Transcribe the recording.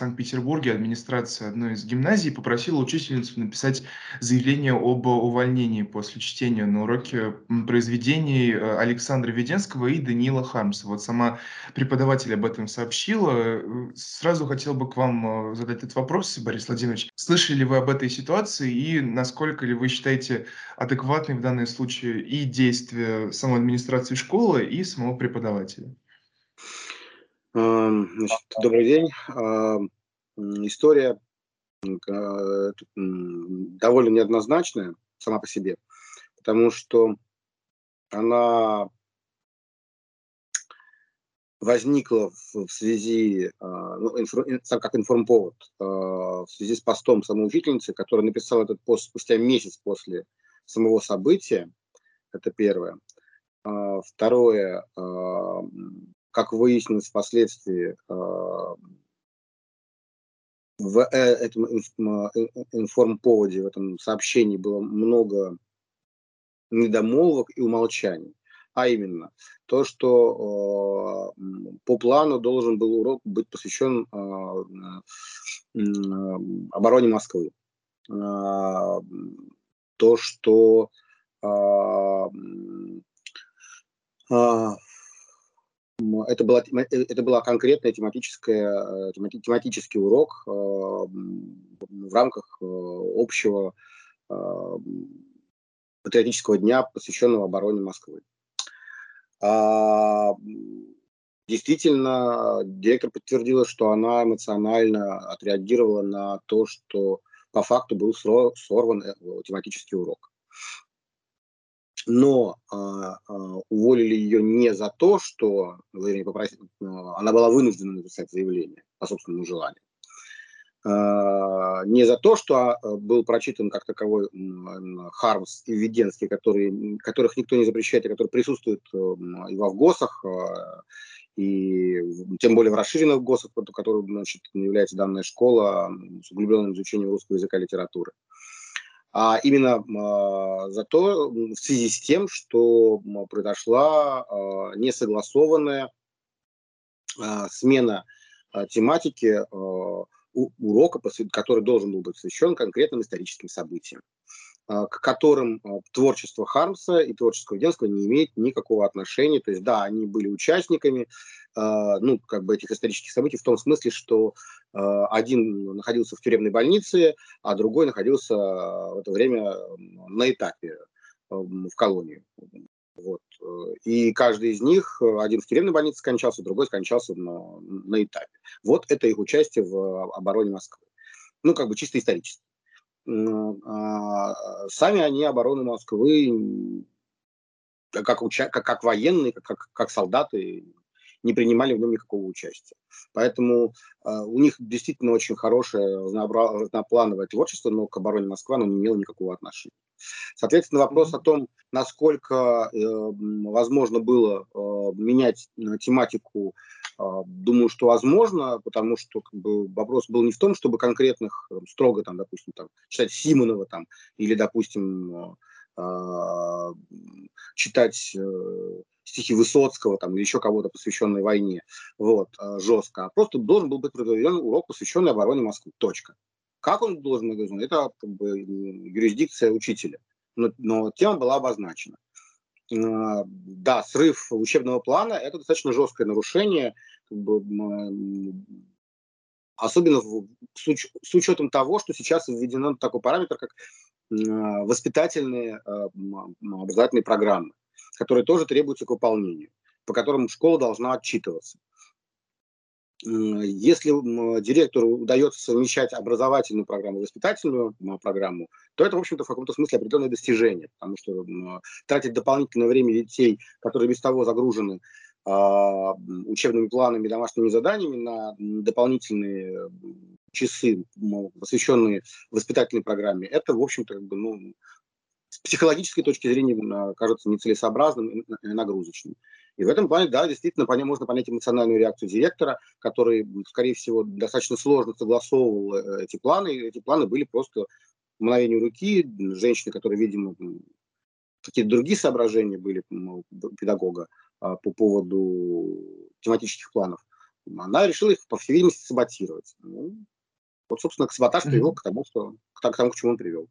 Санкт-Петербурге администрация одной из гимназий попросила учительницу написать заявление об увольнении после чтения на уроке произведений э, Александра Веденского и Даниила Хармса. Вот сама преподаватель об этом сообщила. Сразу хотел бы к вам э, задать этот вопрос, Борис Владимирович. Слышали ли вы об этой ситуации и насколько ли вы считаете адекватной в данном случае и действия самой администрации школы, и самого преподавателя? Значит, добрый день. История довольно неоднозначная сама по себе, потому что она возникла в связи, а, ну, как информповод, а, в связи с постом самой учительницы, которая написала этот пост спустя месяц после самого события. Это первое. А, второе, как выяснилось впоследствии, а, в э, этом э, информповоде, в этом сообщении было много недомолвок и умолчаний. А именно, то, что э, по плану должен был урок быть посвящен обороне Москвы. То, что это была, э, это была конкретная тематическая, э, тематический урок э, в рамках общего патриотического дня, посвященного обороне Москвы. А, действительно, директор подтвердила, что она эмоционально отреагировала на то, что по факту был сорван тематический урок но а, а, уволили ее не за то, что вернее, попросить, а, она была вынуждена написать заявление по собственному желанию, а, не за то, что а, был прочитан как таковой Хармс и Введенский, который, которых никто не запрещает, и которые присутствуют и во ВГОСах, а, и тем более в расширенных ГОСах, которым значит, является данная школа с углубленным изучением русского языка и литературы а именно а, за то, в связи с тем, что произошла а, несогласованная а, смена а, тематики а, урока, который должен был быть посвящен конкретным историческим событиям. А, к которым а, творчество Хармса и творчество Веденского не имеет никакого отношения. То есть, да, они были участниками а, ну, как бы этих исторических событий в том смысле, что один находился в тюремной больнице, а другой находился в это время на этапе в колонии. Вот. И каждый из них, один в тюремной больнице скончался, другой скончался на, на этапе. Вот это их участие в обороне Москвы. Ну, как бы чисто исторически. А, сами они обороны Москвы как, уча- как, как военные, как, как, как солдаты не принимали в нем никакого участия. Поэтому э, у них действительно очень хорошее разноплановое творчество, но к обороне Москвы оно не имело никакого отношения. Соответственно, вопрос о том, насколько э, возможно было э, менять э, тематику а, думаю, что возможно, потому что как бы, вопрос был не в том, чтобы конкретных, строго, там, допустим, там, читать Симонова там, или, допустим, э, читать э, стихи Высоцкого там, или еще кого-то, посвященной войне, вот, э, жестко. А просто должен был быть проведен урок, посвященный обороне Москвы. Точка. Как он должен быть? Это как бы, юрисдикция учителя. Но, но тема была обозначена. А, да, срыв учебного плана – это достаточно жесткое нарушение, особенно с, с учетом того, что сейчас введено такой параметр, как воспитательные а, образовательные программы, которые тоже требуются к выполнению, по которым школа должна отчитываться. Если директору удается совмещать образовательную программу и воспитательную программу, то это, в общем-то, в каком-то смысле определенное достижение, потому что тратить дополнительное время детей, которые без того загружены а, учебными планами, домашними заданиями на дополнительные часы, посвященные воспитательной программе, это, в общем-то, как бы, ну, с психологической точки зрения кажется нецелесообразным и нагрузочным. И в этом плане, да, действительно, понять, можно понять эмоциональную реакцию директора, который, скорее всего, достаточно сложно согласовывал э, эти планы. И эти планы были просто мгновению руки. Женщины, которые, видимо, какие-то другие соображения были у педагога а, по поводу тематических планов, она решила их, по всей видимости, саботировать. Ну, вот, собственно, саботаж привел к тому, что, к тому, к чему он привел.